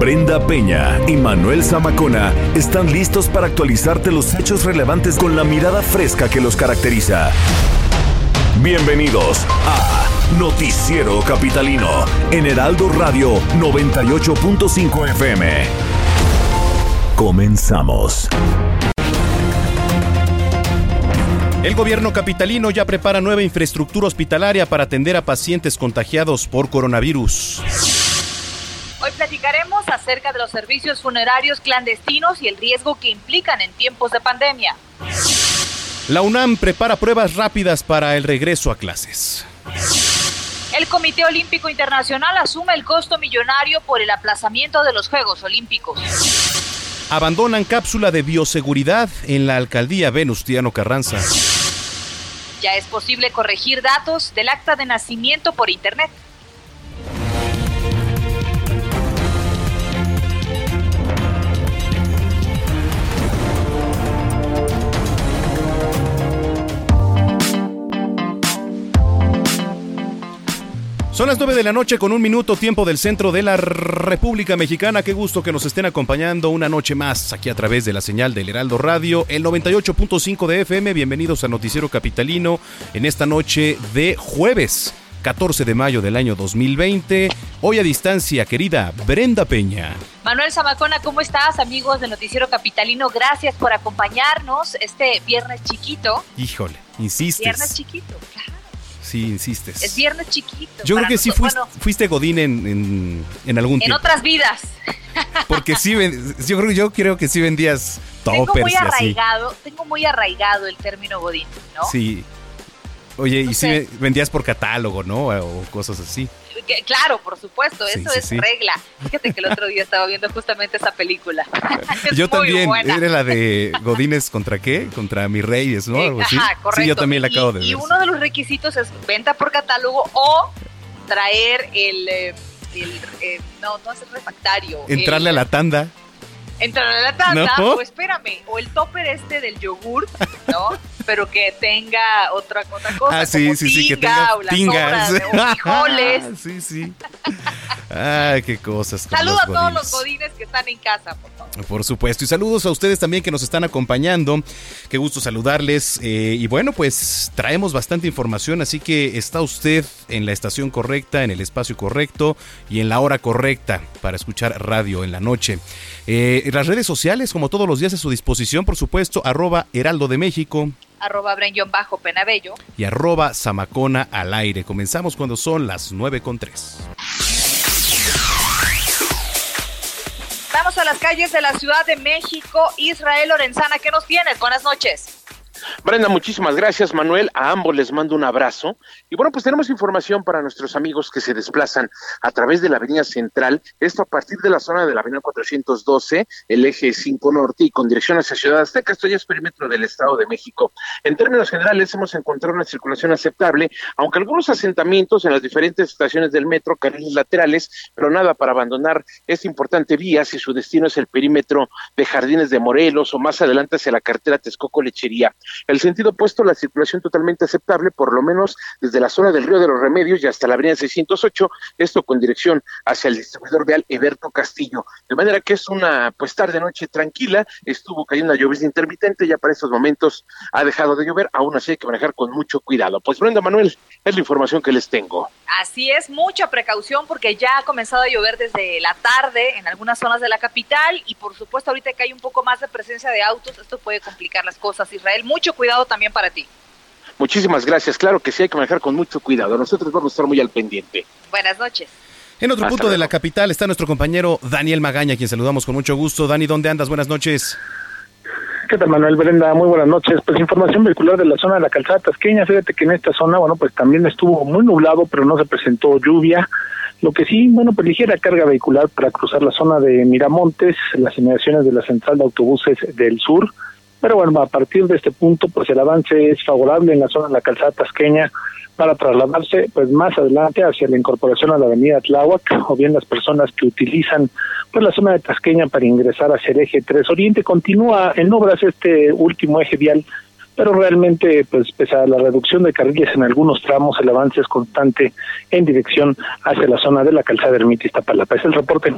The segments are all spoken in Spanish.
Brenda Peña y Manuel Zamacona están listos para actualizarte los hechos relevantes con la mirada fresca que los caracteriza. Bienvenidos a Noticiero Capitalino en Heraldo Radio 98.5 FM. Comenzamos. El gobierno capitalino ya prepara nueva infraestructura hospitalaria para atender a pacientes contagiados por coronavirus. Hoy platicaremos acerca de los servicios funerarios clandestinos y el riesgo que implican en tiempos de pandemia. La UNAM prepara pruebas rápidas para el regreso a clases. El Comité Olímpico Internacional asume el costo millonario por el aplazamiento de los Juegos Olímpicos. Abandonan cápsula de bioseguridad en la alcaldía Venustiano Carranza. Ya es posible corregir datos del acta de nacimiento por Internet. Son las 9 de la noche con un minuto tiempo del centro de la República Mexicana. Qué gusto que nos estén acompañando una noche más aquí a través de la señal del Heraldo Radio, el 98.5 de FM. Bienvenidos a Noticiero Capitalino en esta noche de jueves. 14 de mayo del año 2020. Hoy a distancia, querida Brenda Peña. Manuel Zamacona, ¿cómo estás, amigos de Noticiero Capitalino? Gracias por acompañarnos este viernes chiquito. Híjole, insistes. Viernes chiquito. Sí, insistes. Es viernes chiquito. Yo creo que sí nosotros. fuiste, Bueno, fuiste Godín en, en, en algún en tiempo. otras vidas. Porque sí, yo creo, yo creo que sí vendías Tengo toppers muy y así. arraigado, tengo muy arraigado el término Godín, ¿no? Sí. Oye, y sí vendías por catálogo, ¿no? O cosas así. Que- claro, por supuesto, Sí, eso sí, es sí. regla. Fíjate que el otro día estaba viendo justamente esa película. Es yo muy también. buena. Era la de Godines contra qué? Contra mis reyes, ¿no? Algo así. Ajá, correcto. Sí, yo también la Y- acabo de ver. Y uno de los requisitos es venta por catálogo o traer el... eh, el, eh, no, no es el refractario. Entrarle el- a la tanda. Entrarle a la tanda, ¿No? o espérame, o el topper este del yogur, ¿no? Pero que tenga otra, otra cosa. Ah, sí, como sí, sí, que tinga, tenga o tingas. sobras, o frijoles. sí, sí. Ay, qué cosas. con Saludo los a todos los godines que están en casa, por favor. Por supuesto. Y saludos a ustedes también que nos están acompañando. Qué gusto saludarles. Eh, y bueno, pues traemos bastante información, así que está usted en la estación correcta, en el espacio correcto y en la hora correcta para escuchar radio en la noche. Eh, las redes sociales, como todos los días, a su disposición, por supuesto, arroba Heraldo de México Arroba bajo Penabello. y arroba Zamacona al aire. Comenzamos cuando son las 9 con 3. Vamos a las calles de la Ciudad de México. Israel Lorenzana, ¿qué nos tienes? Buenas noches. Brenda, muchísimas gracias, Manuel. A ambos les mando un abrazo. Y bueno, pues tenemos información para nuestros amigos que se desplazan a través de la Avenida Central. Esto a partir de la zona de la Avenida 412, el eje 5 Norte y con dirección hacia Ciudad Azteca. Esto ya es perímetro del Estado de México. En términos generales, hemos encontrado una circulación aceptable, aunque algunos asentamientos en las diferentes estaciones del metro, carriles laterales, pero nada para abandonar esta importante vía si su destino es el perímetro de Jardines de Morelos o más adelante hacia la carretera Texcoco-Lechería. El sentido opuesto, la circulación totalmente aceptable, por lo menos desde la zona del Río de los Remedios y hasta la avenida 608, esto con dirección hacia el distribuidor vial Eberto Castillo. De manera que es una pues tarde noche tranquila, estuvo cayendo una lluvia intermitente, ya para estos momentos ha dejado de llover, aún así hay que manejar con mucho cuidado. Pues Brenda Manuel, es la información que les tengo. Así es, mucha precaución porque ya ha comenzado a llover desde la tarde en algunas zonas de la capital y por supuesto ahorita que hay un poco más de presencia de autos, esto puede complicar las cosas. Israel, mucho cuidado también para ti. Muchísimas gracias, claro que sí hay que manejar con mucho cuidado, nosotros vamos a estar muy al pendiente. Buenas noches. En otro Hasta punto de la capital está nuestro compañero Daniel Magaña, quien saludamos con mucho gusto. Dani, ¿dónde andas? Buenas noches. ¿Qué tal, Manuel Brenda? Muy buenas noches. Pues información vehicular de la zona de la calzada tasqueña. Fíjate que en esta zona, bueno, pues también estuvo muy nublado, pero no se presentó lluvia. Lo que sí, bueno, pues ligera carga vehicular para cruzar la zona de Miramontes, las inmediaciones de la central de autobuses del sur. Pero bueno, a partir de este punto, pues el avance es favorable en la zona de la calzada tasqueña para trasladarse pues más adelante hacia la incorporación a la avenida Tláhuac o bien las personas que utilizan pues la zona de Tasqueña para ingresar hacia el eje 3 Oriente. Continúa en obras este último eje vial pero realmente pues pese a la reducción de carriles en algunos tramos el avance es constante en dirección hacia la zona de la calzada Ermita Iztapalapa. Es el reporte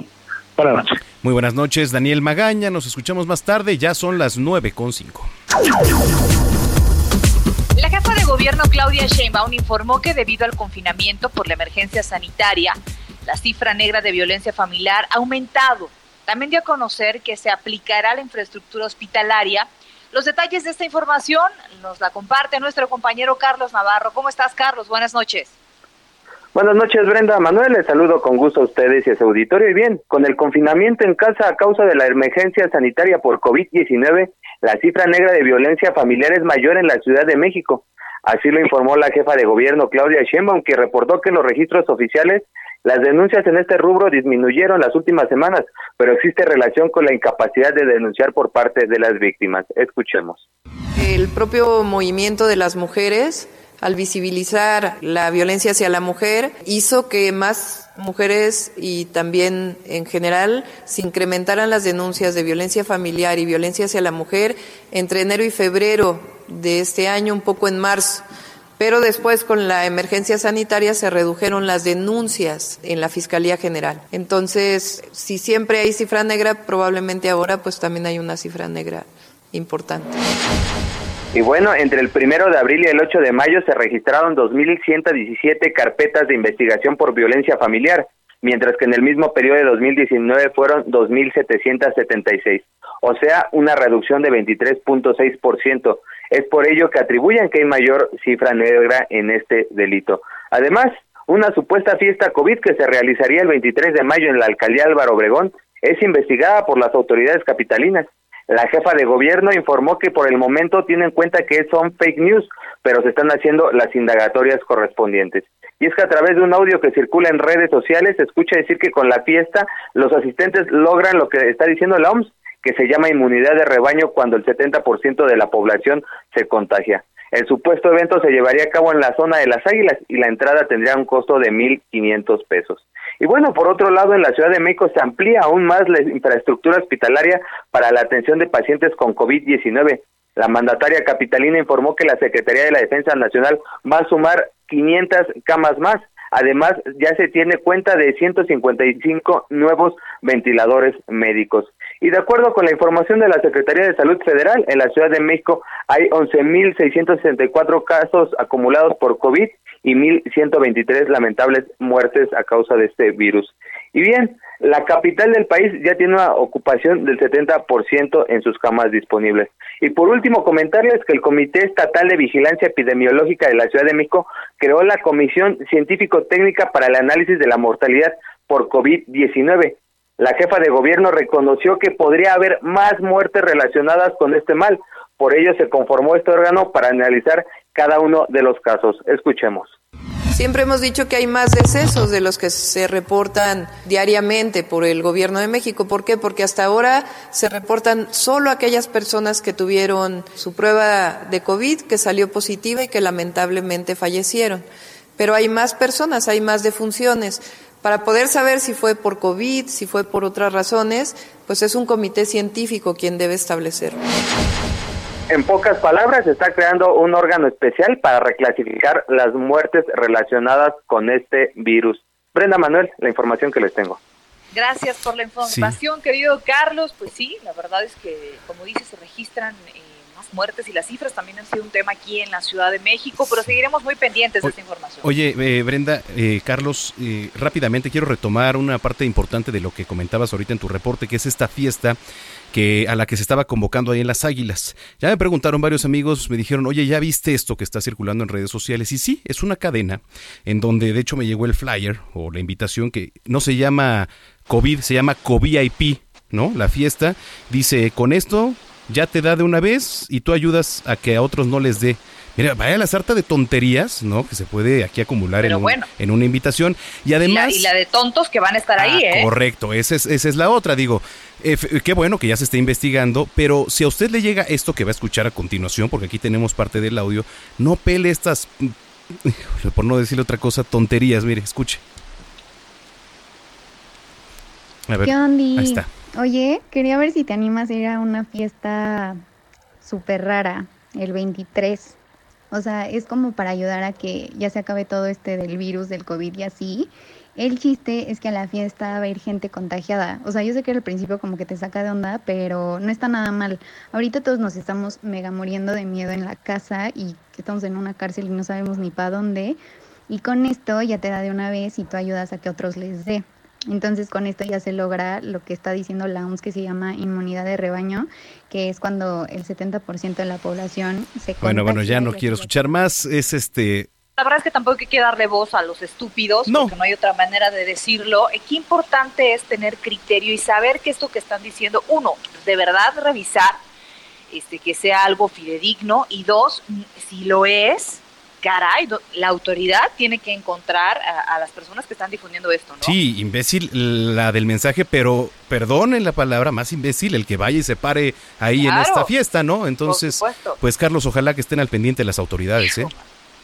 Buenas noches. Muy buenas noches, Daniel Magaña. Nos escuchamos más tarde. Ya son las nueve con cinco. La jefa de gobierno Claudia Sheinbaum informó que debido al confinamiento por la emergencia sanitaria, la cifra negra de violencia familiar ha aumentado. También dio a conocer que se aplicará la infraestructura hospitalaria. Los detalles de esta información nos la comparte nuestro compañero Carlos Navarro. ¿Cómo estás, Carlos? Buenas noches. Buenas noches, Brenda. Manuel, les saludo con gusto a ustedes y a su auditorio. Y bien, con el confinamiento en casa a causa de la emergencia sanitaria por COVID-19, la cifra negra de violencia familiar es mayor en la Ciudad de México. Así lo informó la jefa de gobierno Claudia Sheinbaum, que reportó que en los registros oficiales las denuncias en este rubro disminuyeron las últimas semanas, pero existe relación con la incapacidad de denunciar por parte de las víctimas. Escuchemos. El propio movimiento de las mujeres al visibilizar la violencia hacia la mujer, hizo que más mujeres y también en general se incrementaran las denuncias de violencia familiar y violencia hacia la mujer entre enero y febrero de este año, un poco en marzo. Pero después con la emergencia sanitaria se redujeron las denuncias en la Fiscalía General. Entonces, si siempre hay cifra negra, probablemente ahora pues también hay una cifra negra importante. Y bueno, entre el primero de abril y el 8 de mayo se registraron 2.117 carpetas de investigación por violencia familiar, mientras que en el mismo periodo de 2019 fueron 2.776, o sea, una reducción de 23.6%. Es por ello que atribuyen que hay mayor cifra negra en este delito. Además, una supuesta fiesta COVID que se realizaría el 23 de mayo en la alcaldía Álvaro Obregón es investigada por las autoridades capitalinas. La jefa de gobierno informó que por el momento tiene en cuenta que son fake news, pero se están haciendo las indagatorias correspondientes. Y es que a través de un audio que circula en redes sociales se escucha decir que con la fiesta los asistentes logran lo que está diciendo la OMS, que se llama inmunidad de rebaño cuando el 70% de la población se contagia. El supuesto evento se llevaría a cabo en la zona de las Águilas y la entrada tendría un costo de 1.500 pesos. Y bueno, por otro lado, en la Ciudad de México se amplía aún más la infraestructura hospitalaria para la atención de pacientes con COVID-19. La mandataria capitalina informó que la Secretaría de la Defensa Nacional va a sumar 500 camas más. Además, ya se tiene cuenta de 155 nuevos ventiladores médicos. Y de acuerdo con la información de la Secretaría de Salud Federal, en la Ciudad de México hay 11.664 casos acumulados por COVID y 1.123 lamentables muertes a causa de este virus. Y bien, la capital del país ya tiene una ocupación del 70% en sus camas disponibles. Y por último, comentarles que el Comité Estatal de Vigilancia Epidemiológica de la Ciudad de México creó la Comisión Científico-Técnica para el Análisis de la Mortalidad por COVID-19. La jefa de gobierno reconoció que podría haber más muertes relacionadas con este mal. Por ello se conformó este órgano para analizar cada uno de los casos. Escuchemos. Siempre hemos dicho que hay más decesos de los que se reportan diariamente por el gobierno de México. ¿Por qué? Porque hasta ahora se reportan solo aquellas personas que tuvieron su prueba de COVID, que salió positiva y que lamentablemente fallecieron. Pero hay más personas, hay más defunciones. Para poder saber si fue por COVID, si fue por otras razones, pues es un comité científico quien debe establecerlo. En pocas palabras, se está creando un órgano especial para reclasificar las muertes relacionadas con este virus. Brenda Manuel, la información que les tengo. Gracias por la información, querido Carlos. Pues sí, la verdad es que, como dices, se registran eh, muertes y las cifras también han sido un tema aquí en la Ciudad de México, pero seguiremos muy pendientes de esta información. Oye, eh, Brenda, eh, Carlos, eh, rápidamente quiero retomar una parte importante de lo que comentabas ahorita en tu reporte, que es esta fiesta que a la que se estaba convocando ahí en las Águilas. Ya me preguntaron varios amigos, me dijeron, oye, ¿ya viste esto que está circulando en redes sociales? Y sí, es una cadena en donde de hecho me llegó el flyer o la invitación que no se llama COVID, se llama COVID-IP, ¿no? La fiesta dice, con esto ya te da de una vez y tú ayudas a que a otros no les dé. Mira, vaya la sarta de tonterías, ¿no? Que se puede aquí acumular en, en, una invitación. Y además... Y la, de tontos que van a estar ahí, ah, ¿eh? Correcto, esa es, esa es la otra, digo. Eh, qué bueno que ya se esté investigando, pero si a usted le llega esto que va a escuchar a continuación, porque aquí tenemos parte del audio, no pele estas, por no decirle otra cosa, tonterías. Mire, escuche. A ver, ¿Qué Ahí está. Oye, quería ver si te animas a ir a una fiesta súper rara el 23. O sea, es como para ayudar a que ya se acabe todo este del virus, del COVID y así. El chiste es que a la fiesta va a ir gente contagiada. O sea, yo sé que al principio como que te saca de onda, pero no está nada mal. Ahorita todos nos estamos mega muriendo de miedo en la casa y que estamos en una cárcel y no sabemos ni para dónde. Y con esto ya te da de una vez y tú ayudas a que otros les dé. Entonces con esto ya se logra lo que está diciendo la OMS que se llama inmunidad de rebaño, que es cuando el 70% de la población se Bueno, bueno, ya no quiero escuchar más, es este la verdad es que tampoco hay que darle voz a los estúpidos, porque no hay otra manera de decirlo. Qué importante es tener criterio y saber que esto que están diciendo, uno, de verdad revisar este, que sea algo fidedigno, y dos, si lo es, caray, la autoridad tiene que encontrar a, las personas que están difundiendo esto, ¿no? Sí, imbécil la del mensaje, pero perdonen la palabra, más imbécil el que vaya y se pare ahí en esta fiesta, ¿no? Entonces, pues Carlos, ojalá que estén al pendiente las autoridades, ¿eh?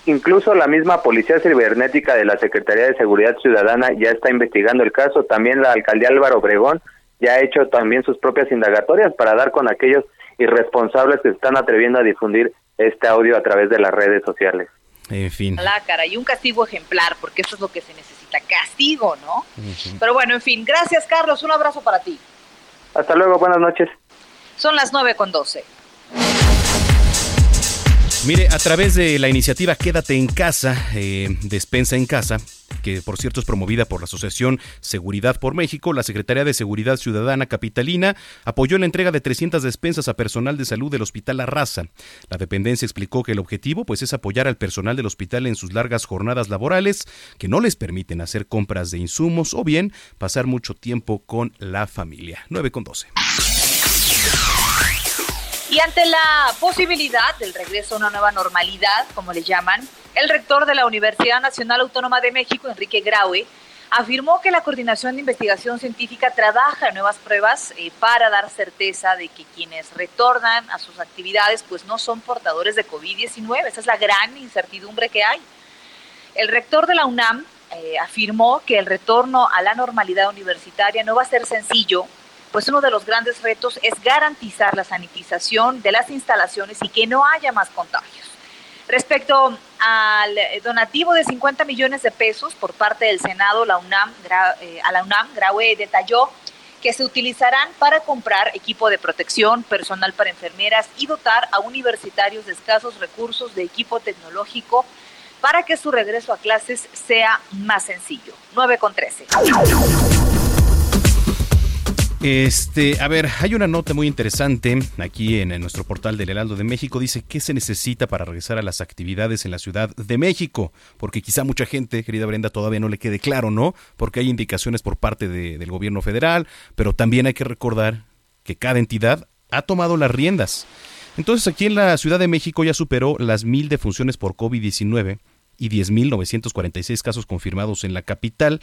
Incluso la misma Policía Cibernética de la Secretaría de Seguridad Ciudadana ya está investigando el caso, también la alcaldía Álvaro Obregón ya ha hecho también sus propias indagatorias para dar con aquellos irresponsables que están atreviendo a difundir este audio a través de las redes sociales. En fin. La cara y un castigo ejemplar, porque eso es lo que se necesita, castigo, ¿no? Pero bueno, en fin, gracias Carlos, un abrazo para ti. Hasta luego, buenas noches. Son las nueve con doce. Mire, a través de la iniciativa Quédate en casa, eh, despensa en casa, que por cierto es promovida por la Asociación Seguridad por México, la Secretaría de Seguridad Ciudadana Capitalina apoyó la entrega de 300 despensas a personal de salud del Hospital Arrasa. La dependencia explicó que el objetivo pues es apoyar al personal del hospital en sus largas jornadas laborales que no les permiten hacer compras de insumos o bien pasar mucho tiempo con la familia. 9 con 12. Y ante la posibilidad del regreso a una nueva normalidad, como le llaman, el rector de la Universidad Nacional Autónoma de México, Enrique Graue, afirmó que la Coordinación de Investigación Científica trabaja en nuevas pruebas eh, para dar certeza de que quienes retornan a sus actividades pues no son portadores de COVID-19. Esa es la gran incertidumbre que hay. El rector de la UNAM eh, afirmó que el retorno a la normalidad universitaria no va a ser sencillo pues uno de los grandes retos es garantizar la sanitización de las instalaciones y que no haya más contagios. Respecto al donativo de 50 millones de pesos por parte del Senado, la UNAM, eh, a la UNAM, Graue detalló que se utilizarán para comprar equipo de protección, personal para enfermeras y dotar a universitarios de escasos recursos de equipo tecnológico para que su regreso a clases sea más sencillo. 9 con 13. Este, a ver, hay una nota muy interesante aquí en, nuestro portal del Heraldo de México. Dice qué se necesita para regresar a las actividades en la Ciudad de México, porque quizá mucha gente, querida Brenda, todavía no le quede claro, ¿no? Porque hay indicaciones por parte del gobierno federal, pero también hay que recordar que cada entidad ha tomado las riendas. Entonces aquí en la Ciudad de México ya superó las mil defunciones por COVID-19 y 10.946 casos confirmados en la capital,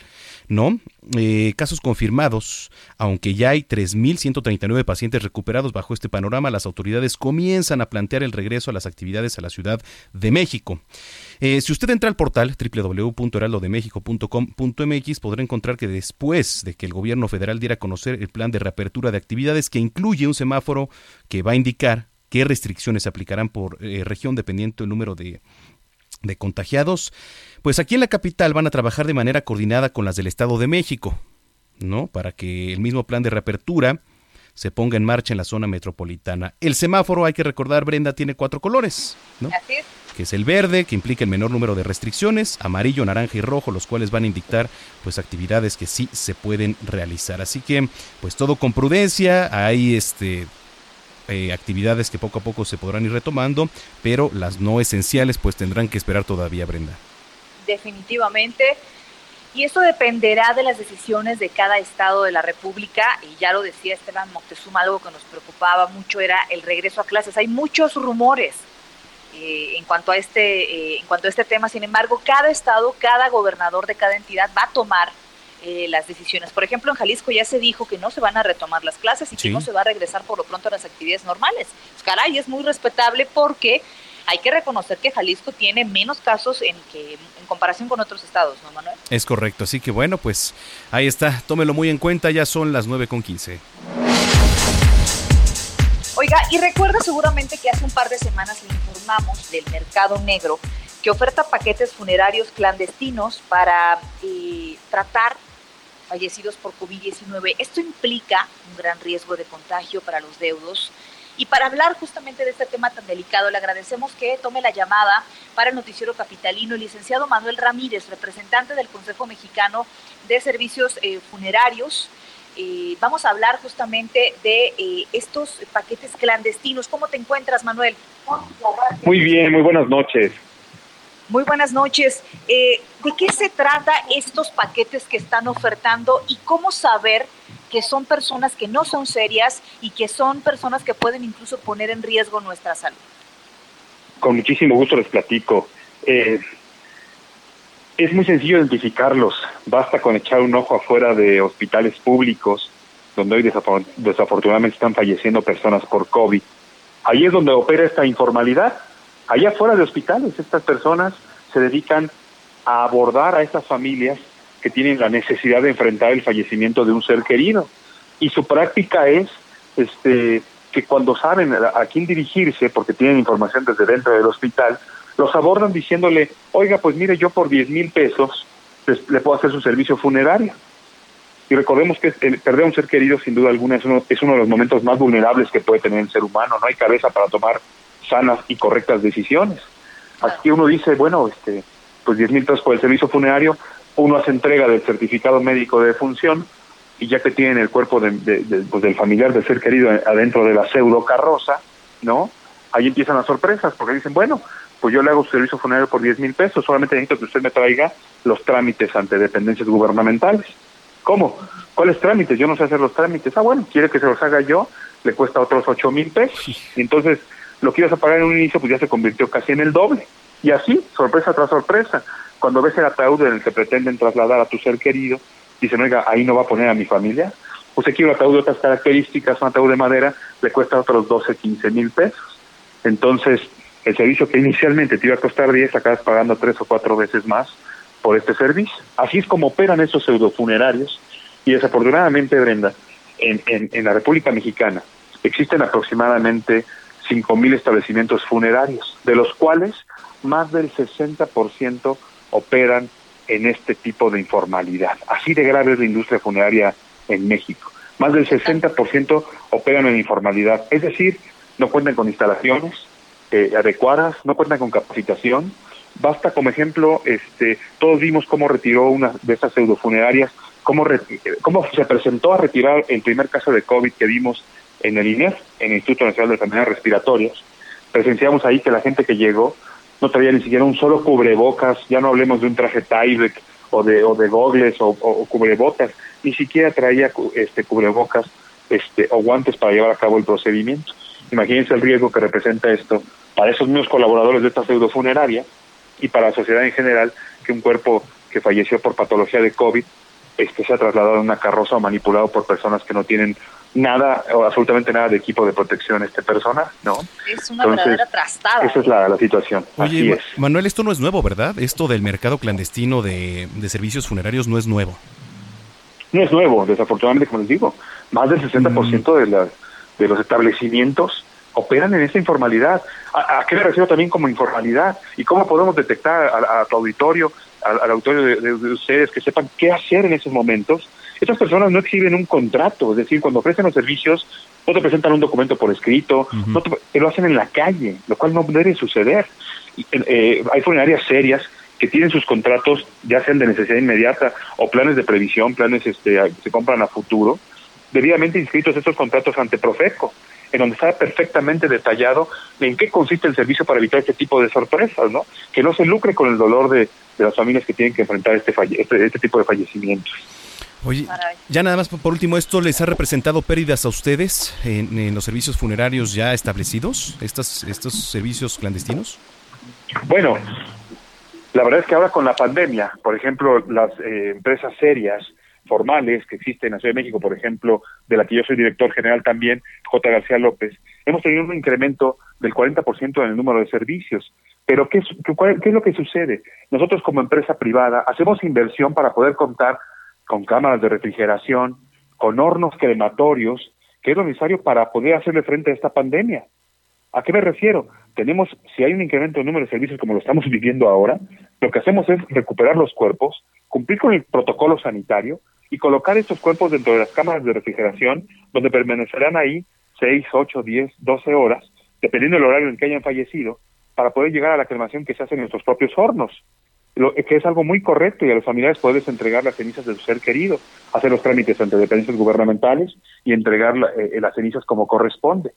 ¿no? Eh, casos confirmados, aunque ya hay 3.139 pacientes recuperados bajo este panorama, las autoridades comienzan a plantear el regreso a las actividades a la Ciudad de México. Eh, si usted entra al portal www.heraldodemexico.com.mx podrá encontrar que después de que el gobierno federal diera a conocer el plan de reapertura de actividades que incluye un semáforo que va a indicar qué restricciones se aplicarán por eh, región dependiendo del número de de contagiados, pues aquí en la capital van a trabajar de manera coordinada con las del Estado de México, ¿no? Para que el mismo plan de reapertura se ponga en marcha en la zona metropolitana. El semáforo, hay que recordar, Brenda, tiene cuatro colores, ¿no? Que es el verde, que implica el menor número de restricciones, amarillo, naranja y rojo, los cuales van a indicar pues actividades que sí se pueden realizar. Así que, pues todo con prudencia, hay este eh, actividades que poco a poco se podrán ir retomando, pero las no esenciales pues tendrán que esperar todavía, Brenda. Definitivamente. y esto dependerá de las decisiones de cada estado de la República y ya lo decía Esteban Moctezuma, algo que nos preocupaba mucho era el regreso a clases. Hay muchos rumores eh, en cuanto a este eh, en cuanto a este tema. Sin embargo, cada estado, cada gobernador de cada entidad va a tomar eh, las decisiones. Por ejemplo, en Jalisco ya se dijo que no se van a retomar las clases y que no se va a regresar por lo pronto a las actividades normales. Pues, caray, es muy respetable porque hay que reconocer que Jalisco tiene menos casos en que en comparación con otros estados, ¿no, Manuel? Es correcto, así que bueno, pues ahí está, tómelo muy en cuenta, ya son las 9 con 15. Oiga, y recuerda seguramente que hace un par de semanas le informamos del mercado negro que oferta paquetes funerarios clandestinos para eh, tratar fallecidos por COVID-19. Esto implica un gran riesgo de contagio para los deudos y para hablar justamente de este tema tan delicado, le agradecemos que tome la llamada para el Noticiero Capitalino el licenciado Manuel Ramírez, representante del Consejo Mexicano de Servicios eh, Funerarios. Eh, vamos a hablar justamente de eh, estos paquetes clandestinos. ¿Cómo te encuentras, Manuel? Muy bien, muy buenas noches. Muy buenas noches. ¿De qué se trata estos paquetes que están ofertando y cómo saber que son personas que no son serias y que son personas que pueden incluso poner en riesgo nuestra salud. Con muchísimo gusto les platico. Eh, es muy sencillo identificarlos. Basta con echar un ojo afuera de hospitales públicos, donde hoy desafortunadamente están falleciendo personas por COVID. Ahí es donde opera esta informalidad. Allá afuera de hospitales, estas personas se dedican a abordar a estas familias que tienen la necesidad de enfrentar el fallecimiento de un ser querido. Y su práctica es este, que cuando saben a, quién dirigirse, porque tienen información desde dentro del hospital, los abordan diciéndole, oiga, pues mire, yo por 10 mil pesos le puedo hacer su servicio funerario. Y recordemos que perder a un ser querido, sin duda alguna, es uno, es uno de los momentos más vulnerables que puede tener el ser humano. No hay cabeza para tomar sanas y correctas decisiones. Así que uno dice, bueno, este, pues 10 mil pesos por el servicio funerario, uno hace entrega del certificado médico de defunción y ya que tienen el cuerpo de, pues, del familiar del ser querido adentro de la pseudo carroza, ¿no? Ahí empiezan las sorpresas porque dicen, bueno, pues yo le hago su servicio funerario por 10 mil pesos, solamente necesito que usted me traiga los trámites ante dependencias gubernamentales. ¿Cómo? ¿Cuáles trámites? Yo no sé hacer los trámites. Ah, bueno, quiere que se los haga yo, le cuesta otros 8 mil pesos. Y entonces, lo que ibas a pagar en un inicio, pues ya se convirtió casi en el doble. Y así, sorpresa tras sorpresa cuando ves el ataúd en el que pretenden trasladar a tu ser querido, dicen, oiga, ahí no va a poner a mi familia. Usted quiere un ataúd de otras características, un ataúd de madera, le cuesta otros 12, 15 mil pesos. Entonces, el servicio que inicialmente te iba a costar 10, acabas pagando tres o cuatro veces más por este servicio. Así es como operan esos pseudofunerarios. Y desafortunadamente, Brenda, en, en, en la República Mexicana existen aproximadamente 5 mil establecimientos funerarios, de los cuales más del 60% operan en este tipo de informalidad. Así de grave es la industria funeraria en México. Más del 60% operan en informalidad, es decir, no cuentan con instalaciones eh, adecuadas, no cuentan con capacitación. Basta como ejemplo, este, todos vimos cómo retiró una de estas pseudofunerarias, cómo, cómo se presentó a retirar el primer caso de COVID que vimos en el INER, en el Instituto Nacional de Enfermedades Respiratorias. Presenciamos ahí que la gente que llegó no traía ni siquiera un solo cubrebocas, ya no hablemos de un traje Tyvek o de, o de gogles o, cubrebocas, ni siquiera traía este cubrebocas este, o guantes para llevar a cabo el procedimiento. Imagínense el riesgo que representa esto para esos mismos colaboradores de esta pseudofuneraria y para la sociedad en general que un cuerpo que falleció por patología de COVID este, sea trasladado en una carroza o manipulado por personas que no tienen nada o absolutamente nada de equipo de protección este persona, ¿no? Es una verdadera trastada. Esa es la, situación. Oye, Manuel, esto no es nuevo, ¿verdad? Esto del mercado clandestino de, servicios funerarios no es nuevo. No es nuevo, desafortunadamente, como les digo. Más del 60% mm. de, la, de los establecimientos operan en esa informalidad. ¿A, qué me refiero también como informalidad? ¿Y cómo podemos detectar a, tu auditorio, al, auditorio de, ustedes, que sepan qué hacer en esos momentos estas personas no exhiben un contrato, es decir, cuando ofrecen los servicios, no te presentan un documento por escrito, no te, lo hacen en la calle, lo cual no debe suceder. Eh, hay funerarias serias que tienen sus contratos, ya sean de necesidad inmediata o planes de previsión, planes este, que se compran a futuro, debidamente inscritos estos contratos ante Profeco. en donde está perfectamente detallado en qué consiste el servicio para evitar este tipo de sorpresas, ¿no? Que no se lucre con el dolor de, las familias que tienen que enfrentar este, este, este tipo de fallecimientos. Oye, ya nada más por último, ¿esto les ha representado pérdidas a ustedes en, los servicios funerarios ya establecidos, estos, estos servicios clandestinos? Bueno, la verdad es que ahora con la pandemia, por ejemplo, las eh, empresas serias, formales que existen en la Ciudad de México, por ejemplo, de la que yo soy director general también, J. García López, hemos tenido un incremento del 40% en el número de servicios. Pero ¿qué ¿qué es lo que sucede? Nosotros como empresa privada hacemos inversión para poder contar con cámaras de refrigeración, con hornos crematorios, que es lo necesario para poder hacerle frente a esta pandemia. ¿A qué me refiero? Tenemos, si hay un incremento de número de servicios como lo estamos viviendo ahora, lo que hacemos es recuperar los cuerpos, cumplir con el protocolo sanitario y colocar estos cuerpos dentro de las cámaras de refrigeración, donde permanecerán ahí 6, 8, 10, 12 horas, dependiendo del horario en que hayan fallecido, para poder llegar a la cremación que se hace en nuestros propios hornos que es algo muy correcto y a los familiares puedes entregar las cenizas de su ser querido, hacer los trámites ante dependencias gubernamentales y entregar eh, las cenizas como corresponde.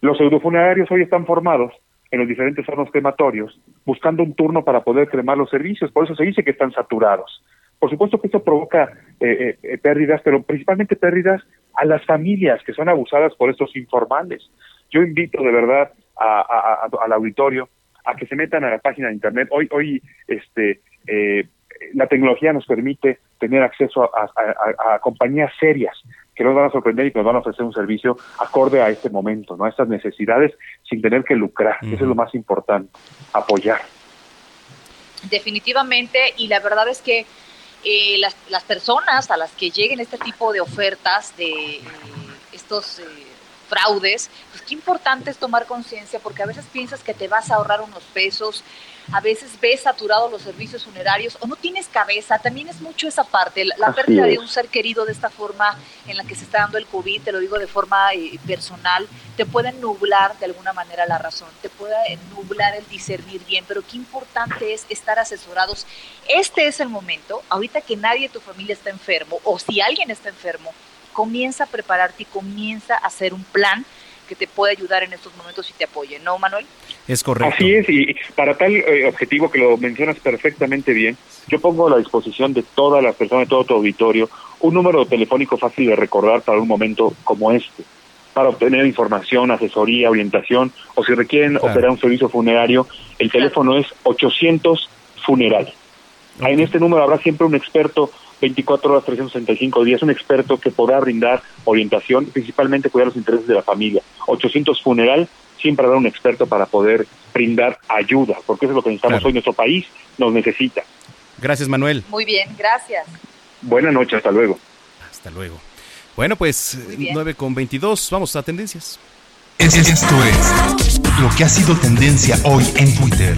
Los pseudofunerarios hoy están formados en los diferentes hornos crematorios, buscando un turno para poder cremar los servicios, por eso se dice que están saturados. Por supuesto que esto provoca eh, eh, pérdidas, pero principalmente pérdidas a las familias que son abusadas por estos informales. Yo invito de verdad al auditorio a que se metan a la página de internet. Hoy, hoy, este, eh, la tecnología nos permite tener acceso a, compañías serias que nos van a sorprender y que nos van a ofrecer un servicio acorde a este momento, ¿no? A estas necesidades sin tener que lucrar. Eso es lo más importante, apoyar. Definitivamente, y la verdad es que eh, las, las, personas a las que lleguen este tipo de ofertas de eh, estos fraudes, pues qué importante es tomar conciencia porque a veces piensas que te vas a ahorrar unos pesos, a veces ves saturados los servicios funerarios o no tienes cabeza, también es mucho esa parte, la, pérdida de un ser querido de esta forma en la que se está dando el COVID, te lo digo de forma eh, personal, te puede nublar de alguna manera la razón, te puede nublar el discernir bien, pero qué importante es estar asesorados. Este es el momento, ahorita que nadie de tu familia está enfermo o si alguien está enfermo, comienza a prepararte y comienza a hacer un plan que te pueda ayudar en estos momentos y te apoye, ¿no, Manuel? Es correcto. Así es, y para tal eh, objetivo que lo mencionas perfectamente bien, yo pongo a la disposición de todas las personas, de todo tu auditorio, un número telefónico fácil de recordar para un momento como este, para obtener información, asesoría, orientación, o si requieren operar un servicio funerario, el teléfono es 800 Funeral. En este número habrá siempre un experto 24 horas, 365 días, un experto que podrá brindar orientación, principalmente cuidar los intereses de la familia. 800 Funeral siempre habrá un experto para poder brindar ayuda, porque eso es lo que necesitamos hoy. Nuestro país nos necesita. Gracias, Manuel. Muy bien, gracias. Buenas noches, hasta luego. Hasta luego. Bueno, pues 9 con 22, vamos a tendencias. Esto es lo que ha sido tendencia hoy en Twitter.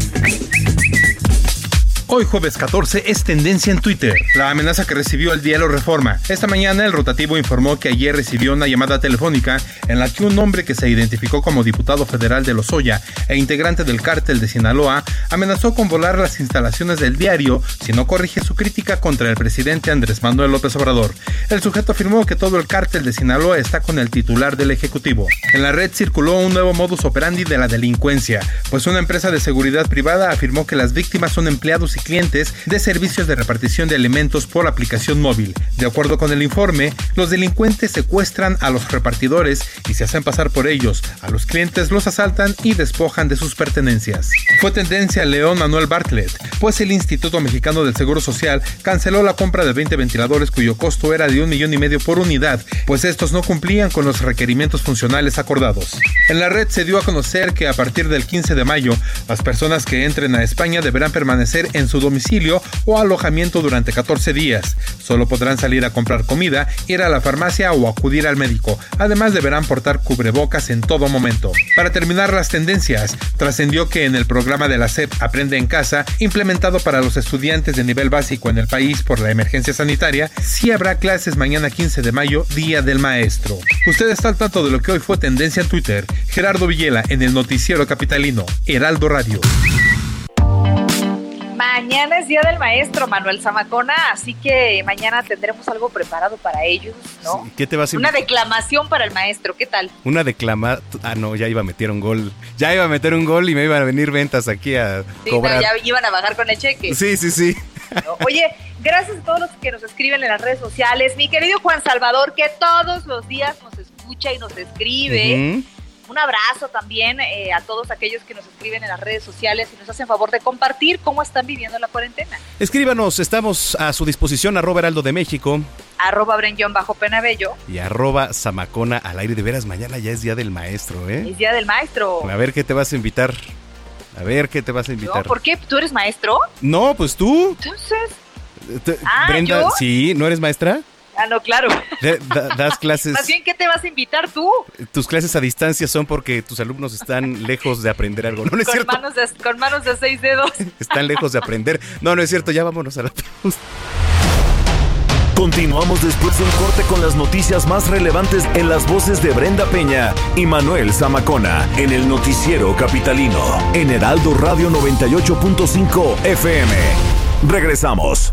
Hoy jueves 14 es tendencia en Twitter. La amenaza que recibió el diario Reforma. Esta mañana el rotativo informó que ayer recibió una llamada telefónica en la que un hombre que se identificó como diputado federal de Lozoya e integrante del cártel de Sinaloa amenazó con volar las instalaciones del diario si no corrige su crítica contra el presidente Andrés Manuel López Obrador. El sujeto afirmó que todo el cártel de Sinaloa está con el titular del Ejecutivo. En la red circuló un nuevo modus operandi de la delincuencia, pues una empresa de seguridad privada afirmó que las víctimas son empleados y clientes de servicios de repartición de alimentos por aplicación móvil. De acuerdo con el informe, los delincuentes secuestran a los repartidores y se hacen pasar por ellos. A los clientes los asaltan y despojan de sus pertenencias. Fue tendencia León Manuel Bartlett, pues el Instituto Mexicano del Seguro Social canceló la compra de 20 ventiladores cuyo costo era de un millón y medio por unidad, pues estos no cumplían con los requerimientos funcionales acordados. En la red se dio a conocer que a partir del 15 de mayo, las personas que entren a España deberán permanecer en su domicilio o alojamiento durante 14 días. Solo podrán salir a comprar comida, ir a la farmacia o acudir al médico. Además deberán portar cubrebocas en todo momento. Para terminar las tendencias, trascendió que en el programa de la SEP Aprende en Casa, implementado para los estudiantes de nivel básico en el país por la emergencia sanitaria, sí habrá clases mañana 15 de mayo, Día del Maestro. Usted está al tanto de lo que hoy fue tendencia en Twitter. Gerardo Villela en el noticiero capitalino, Heraldo Radio Mañana es Día del Maestro, Manuel Zamacona, así que mañana tendremos algo preparado para ellos, ¿no? ¿Qué te vas a Una declamación para el maestro, ¿qué tal? Una declama... Ah, no, ya iba a meter un gol. Ya iba a meter un gol y me iban a venir ventas aquí a cobrar. ya iban a bajar con el cheque. Sí, sí, sí. Oye, gracias a todos los que nos escriben en las redes sociales. Mi querido Juan Salvador, que todos los días nos escucha y nos escribe. Un abrazo también eh, a todos aquellos que nos escriben en las redes sociales y nos hacen favor de compartir cómo están viviendo la cuarentena. Escríbanos, estamos a su disposición, arroba Heraldo de México. Arroba Brenguión bajo Penabello. Y arroba Zamacona al aire de veras. Mañana ya es Día del Maestro, ¿eh? Es Día del Maestro. A ver qué te vas a invitar. A ver qué te vas a invitar. ¿Por qué? ¿Tú eres maestro? No, pues tú. Entonces. Ah, Brenda, sí, ¿no eres maestra? Ah, no, claro. das clases. Más bien, ¿qué te vas a invitar tú? Tus clases a distancia son porque tus alumnos están lejos de aprender algo. No, es con cierto. Manos de, con manos de seis dedos. Están lejos de aprender. No, no es cierto. Ya vámonos a la Continuamos después de un corte con las noticias más relevantes en las voces de Brenda Peña y Manuel Zamacona en el noticiero capitalino en Heraldo Radio 98.5 FM. Regresamos.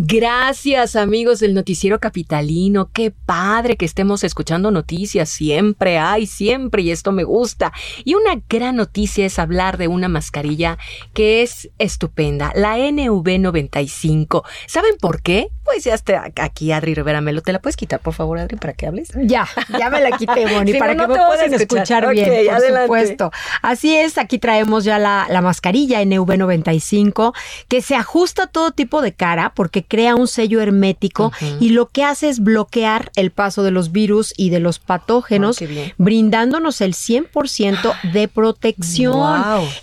Gracias amigos del noticiero capitalino, qué padre que estemos escuchando noticias, siempre hay, siempre, y esto me gusta. Y una gran noticia es hablar de una mascarilla que es estupenda, la NV95. ¿Saben por qué? Pues ya está aquí Adri Rivera Melo, ¿te la puedes quitar por favor Adri para que hables? Ya, ya me la quité, Bonnie, para que me puedan escuchar, bien, por supuesto. Así es, aquí traemos ya la, la mascarilla NV95 que se ajusta a todo tipo de cara porque crea un sello hermético y lo que hace es bloquear el paso de los virus y de los patógenos, brindándonos el 100% de protección.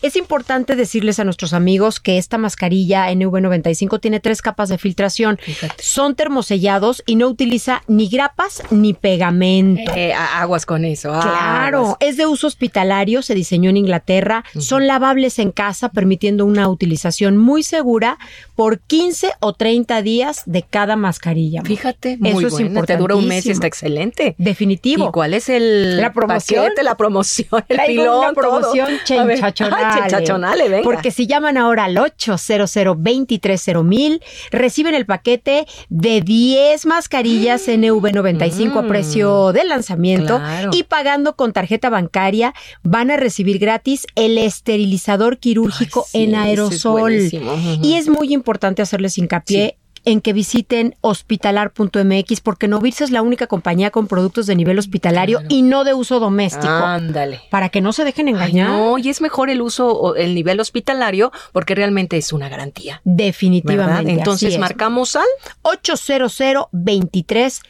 Es importante decirles a nuestros amigos que esta mascarilla NV95 tiene tres capas de filtración. Son termosellados y no utiliza ni grapas ni pegamento. Eh, aguas con eso. Claro, es de uso hospitalario, se diseñó en Inglaterra, son lavables en casa, permitiendo una utilización muy segura por 15 o 30 días de cada mascarilla. Fíjate, muy eso es importante. Te dura un mes y está excelente. Definitivo. ¿Y cuál es el la promoción? la promoción, el Traigo una promoción chenchachonale. venga. Porque si llaman ahora al 800 mil reciben el paquete de 10 mascarillas NV95 a mm. precio de lanzamiento y pagando con tarjeta bancaria van a recibir gratis el esterilizador quirúrgico en aerosol. y es muy importante hacerles hincapié en que visiten hospitalar.mx porque Novirsa es la única compañía con productos de nivel hospitalario y no de uso doméstico. Ándale. Para que no se dejen engañar. no, y es mejor el uso, el nivel hospitalario porque realmente es una garantía. Definitivamente. Entonces marcamos al 800 23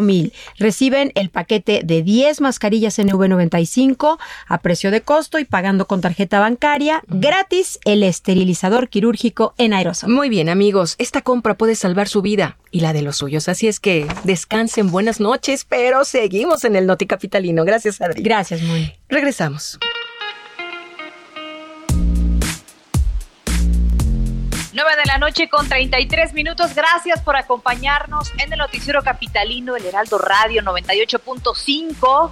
mil. Reciben el paquete de 10 mascarillas NV95 a precio de costo y pagando con tarjeta bancaria. Gratis el esterilizador quirúrgico en aerosol. Muy bien, amigos. Esta compra puede salvar su vida y la de los suyos. Así es que descansen, buenas noches, pero seguimos en el Noti Capitalino. Gracias, Adri. Gracias, Moni. Regresamos. 9 de la noche con 33 minutos. Gracias por acompañarnos en el Noticiero Capitalino, el Heraldo Radio 98.5.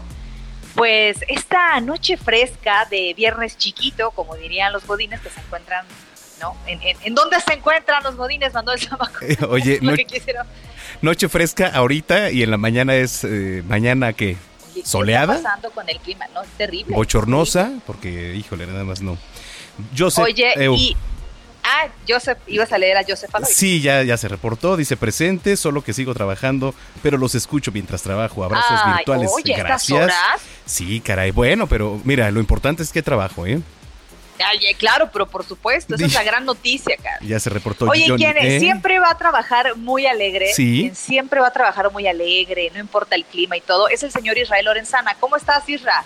Pues esta noche fresca de viernes chiquito, como dirían los godines que se encuentran ¿En, dónde se encuentran los godines, Manuel eh, Oye, noche fresca ahorita y en la mañana es eh, mañana que soleada. ¿Qué está pasando con el clima? No, es terrible. Bochornosa, porque, híjole, nada más no. Joseph, Oye, y... Ah, Joseph, ibas a leer a Joseph Sí, ya, ya se reportó, dice presente, solo que sigo trabajando, pero los escucho mientras trabajo. Abrazos virtuales. Oye, Gracias. Horas? Sí, caray. Bueno, pero mira, lo importante es que trabajo, ¿eh? Claro, pero por supuesto, esa es la gran noticia, cara. Ya se reportó. Oye, quien ¿eh? siempre va a trabajar muy alegre, sí. siempre va a trabajar muy alegre, no importa el clima y todo, es el señor Israel Lorenzana. ¿Cómo estás, Isra?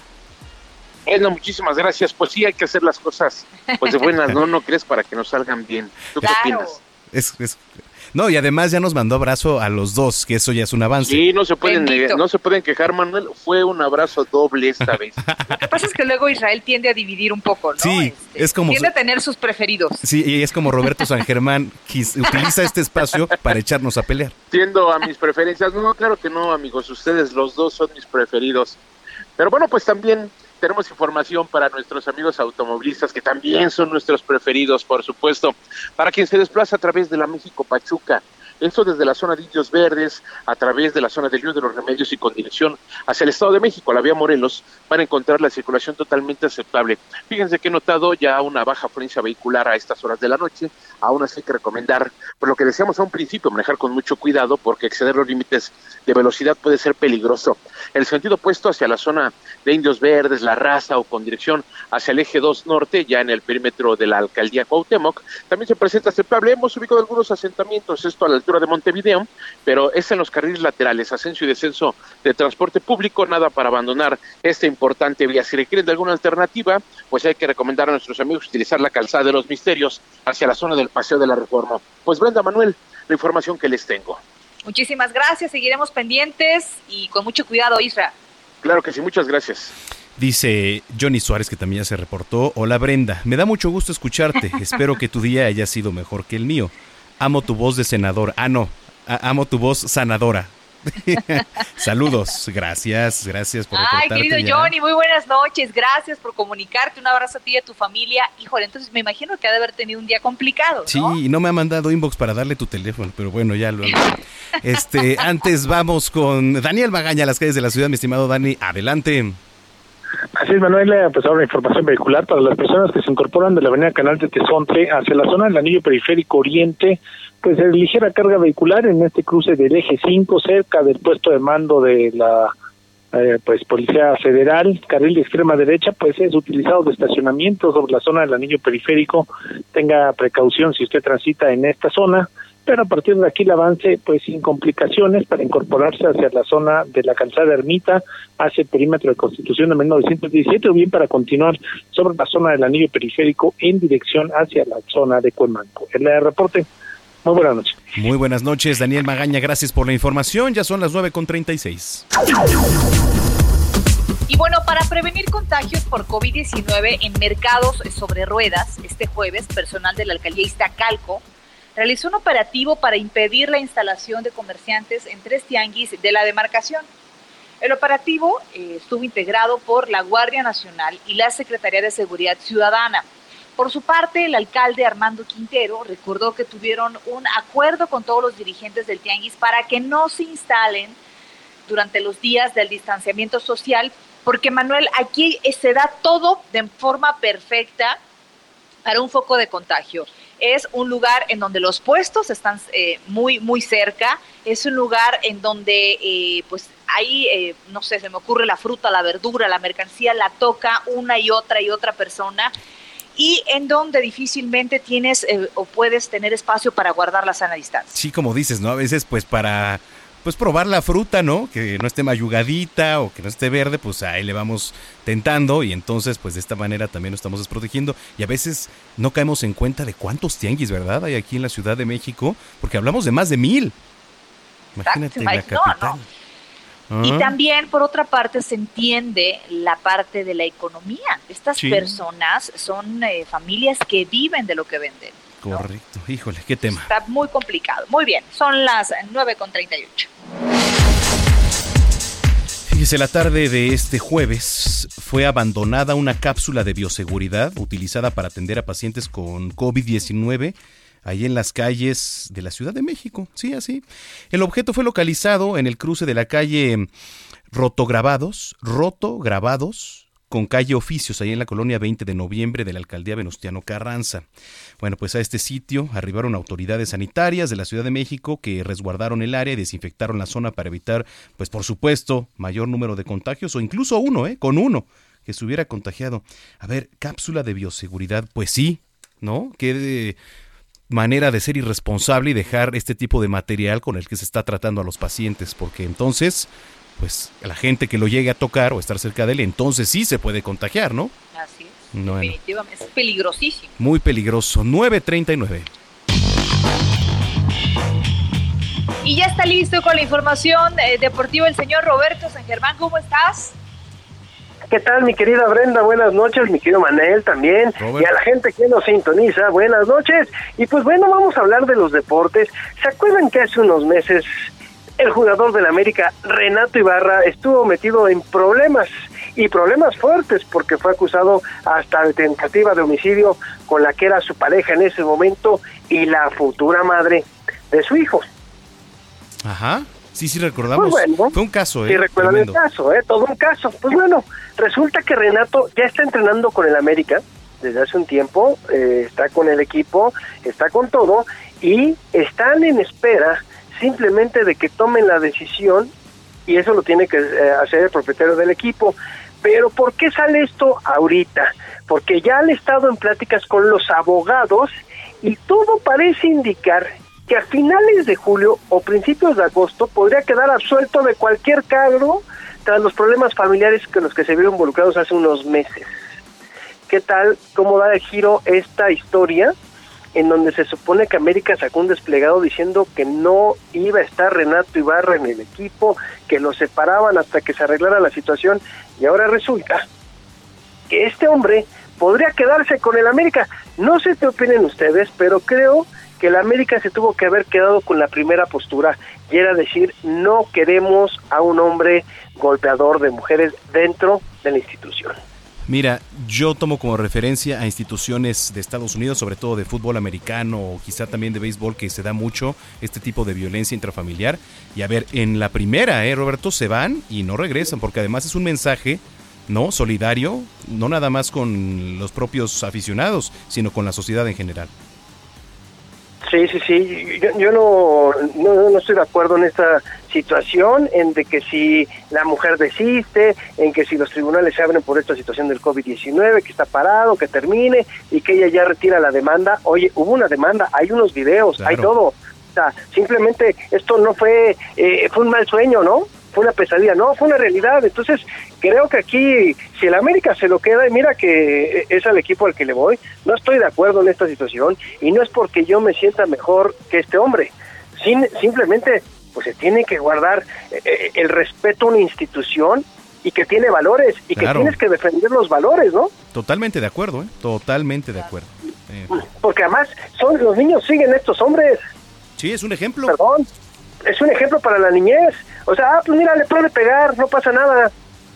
Bueno, muchísimas gracias. Pues sí, hay que hacer las cosas pues de buenas, ¿no? ¿No crees? Para que nos salgan bien. ¿Tú qué opinas? Es, es, No, y además ya nos mandó abrazo a los dos, que eso ya es un avance. Sí, no se pueden, no se pueden quejar, Manuel. Fue un abrazo doble esta vez. Lo que pasa es que luego Israel tiende a dividir un poco, ¿no? Sí, este, es como... Tiende a tener sus preferidos. Sí, y es como Roberto San Germán utiliza este espacio para echarnos a pelear. Tiendo a mis preferencias. No, claro que no, amigos. Ustedes los dos son mis preferidos. Pero bueno, pues también tenemos información para nuestros amigos automovilistas que también son nuestros preferidos, por supuesto, para quien se desplaza a través de la México Pachuca. Esto desde la zona de Indios Verdes, a través de la zona del Río de los Remedios y con dirección hacia el Estado de México, la vía Morelos, van a encontrar la circulación totalmente aceptable. Fíjense que he notado ya una baja afluencia vehicular a estas horas de la noche, aún así hay que recomendar, por lo que decíamos a un principio, manejar con mucho cuidado porque exceder los límites de velocidad puede ser peligroso. El sentido opuesto hacia la zona de Indios Verdes, La Raza o con dirección hacia el eje 2 norte, ya en el perímetro de la alcaldía Cuauhtémoc, también se presenta aceptable. Hemos ubicado algunos asentamientos, esto a la altura de Montevideo, pero es en los carriles laterales, ascenso y descenso de transporte público, nada para abandonar esta importante vía. Si requieren de alguna alternativa, pues hay que recomendar a nuestros amigos utilizar la calzada de los misterios hacia la zona del Paseo de la Reforma. Pues Brenda Manuel, la información que les tengo. Muchísimas gracias, seguiremos pendientes y con mucho cuidado, Isra. Claro que sí, muchas gracias. Dice Johnny Suárez, que también ya se reportó. Hola Brenda, me da mucho gusto escucharte. Espero que tu día haya sido mejor que el mío. Amo tu voz de senador. Ah, no, amo tu voz sanadora. Saludos, gracias, gracias por Ay, querido Johnny, muy buenas noches, gracias por comunicarte, un abrazo a ti y a tu familia. Híjole, entonces me imagino que ha de haber tenido un día complicado. Sí, y no me ha mandado inbox para darle tu teléfono, pero bueno, ya lo. este, antes vamos con Daniel Magaña, las calles de la ciudad, mi estimado Dani, adelante. Así es, Manuel, pues ahora información vehicular para las personas que se incorporan de la avenida Canal de Tezonte hacia la zona del anillo periférico oriente, pues es ligera carga vehicular en este cruce del eje 5 cerca del puesto de mando de la eh, pues Policía Federal, carril de extrema derecha, pues es utilizado de estacionamiento sobre la zona del anillo periférico. Tenga precaución si usted transita en esta zona pero a partir de aquí el avance pues sin complicaciones para incorporarse hacia la zona de la calzada Ermita, hacia el perímetro de Constitución de 1917 o bien para continuar sobre la zona del anillo periférico en dirección hacia la zona de Cuemanco. El reporte. Muy buenas noches. Muy buenas noches, Daniel Magaña. Gracias por la información. Ya son las 9.36. Y bueno, para prevenir contagios por COVID-19 en mercados sobre ruedas, este jueves, personal de la alcaldía Iztacalco realizó un operativo para impedir la instalación de comerciantes en tres tianguis de la demarcación. El operativo eh, estuvo integrado por la Guardia Nacional y la Secretaría de Seguridad Ciudadana. Por su parte, el alcalde Armando Quintero recordó que tuvieron un acuerdo con todos los dirigentes del tianguis para que no se instalen durante los días del distanciamiento social, porque Manuel, aquí se da todo de forma perfecta para un foco de contagio es un lugar en donde los puestos están eh, muy, muy cerca, es un lugar en donde eh, pues ahí, eh, no sé, se me ocurre la fruta, la verdura, la mercancía la toca una y otra y otra persona y en donde difícilmente tienes o puedes tener espacio para guardar la sana distancia. Sí, como dices, ¿no? A veces pues para pues probar la fruta, ¿no? Que no esté mayugadita o que no esté verde, pues ahí le vamos tentando y entonces pues de esta manera también nos estamos desprotegiendo y a veces no caemos en cuenta de cuántos tianguis, ¿verdad? Hay aquí en la Ciudad de México, porque hablamos de más de mil. Imagínate la capital. Y ah. también, por otra parte, se entiende la parte de la economía. Estas personas son eh, familias que viven de lo que venden. Correcto, híjole, qué tema. Está muy complicado. Muy bien, son las 9.38. Fíjese, la tarde de este jueves fue abandonada una cápsula de bioseguridad utilizada para atender a pacientes con COVID-19 ahí en las calles de la Ciudad de México. Sí, así. El objeto fue localizado en el cruce de la calle Rotograbados, Roto Grabados, con calle Oficios, ahí en la colonia 20 de noviembre de la alcaldía Venustiano Carranza. Bueno, pues a este sitio arribaron autoridades sanitarias de la Ciudad de México que resguardaron el área y desinfectaron la zona para evitar, pues por supuesto, mayor número de contagios o incluso uno, ¿eh? Con uno que se hubiera contagiado. A ver, cápsula de bioseguridad, pues sí, ¿no? Qué manera de ser irresponsable y dejar este tipo de material con el que se está tratando a los pacientes, porque entonces pues la gente que lo llegue a tocar o estar cerca de él, entonces sí se puede contagiar, ¿no? Así es. definitivamente. Es peligrosísimo. Muy peligroso. 939. Y ya está listo con la información eh, deportiva el señor Roberto San Germán. ¿Cómo estás? ¿Qué tal, mi querida Brenda? Buenas noches, mi querido Manel también. Y a la gente que nos sintoniza, buenas noches. Y pues bueno, vamos a hablar de los deportes. ¿Se acuerdan que hace unos meses el jugador del América, Renato Ibarra, estuvo metido en problemas? Y problemas fuertes porque fue acusado hasta de tentativa de homicidio con la que era su pareja en ese momento y la futura madre de su hijo. Ajá. Sí, sí, recordamos. Pues Fue un caso, ¿eh? Sí, recuerdan el caso, ¿eh? Todo un caso. Pues bueno, resulta que Renato ya está entrenando con el América desde hace un tiempo, eh, está con el equipo, está con todo, y están en espera simplemente de que tomen la decisión, y eso lo tiene que eh, hacer el propietario del equipo. Pero ¿por qué sale esto ahorita? Porque ya han estado en pláticas con los abogados y todo parece indicar que a finales de julio o principios de agosto podría quedar absuelto de cualquier cargo tras los problemas familiares con los que se vieron involucrados hace unos meses. ¿Qué tal? ¿Cómo da de giro esta historia? En donde se supone que América sacó un desplegado diciendo que no iba a estar Renato Ibarra en el equipo, que lo separaban hasta que se arreglara la situación, y ahora resulta que este hombre podría quedarse con el América. No sé qué opinen ustedes, pero creo que la América se tuvo que haber quedado con la primera postura y era decir no queremos a un hombre golpeador de mujeres dentro de la institución. Mira, yo tomo como referencia a instituciones de Estados Unidos, sobre todo de fútbol americano o quizá también de béisbol, que se da mucho este tipo de violencia intrafamiliar. Y a ver, en la primera, ¿eh, Roberto? Se van y no regresan, porque además es un mensaje, ¿no? Solidario, no nada más con los propios aficionados, sino con la sociedad en general. Sí, sí, sí. Yo, no, no, estoy de acuerdo en esta situación, en de que si la mujer desiste, en que si los tribunales se abren por esta situación del COVID-19, que está parado, que termine y que ella ya retira la demanda. Oye, hubo una demanda, hay unos videos, hay todo. O sea, simplemente esto no fue, eh, fue un mal sueño, ¿no? fue una pesadilla, no, fue una realidad. Entonces, creo que aquí, si el América se lo queda, y mira que es al equipo al que le voy, no estoy de acuerdo en esta situación y no es porque yo me sienta mejor que este hombre. Sin, simplemente, pues se tiene que guardar eh, eh, el respeto a una institución y que tiene valores y que tienes que defender los valores, ¿no? Totalmente de acuerdo, ¿eh? Totalmente de acuerdo. Eh, porque además son los niños siguen estos hombres. Sí, es un ejemplo. Perdón es un ejemplo para la niñez. O sea, ah, pues mira, le puede pegar, no pasa nada.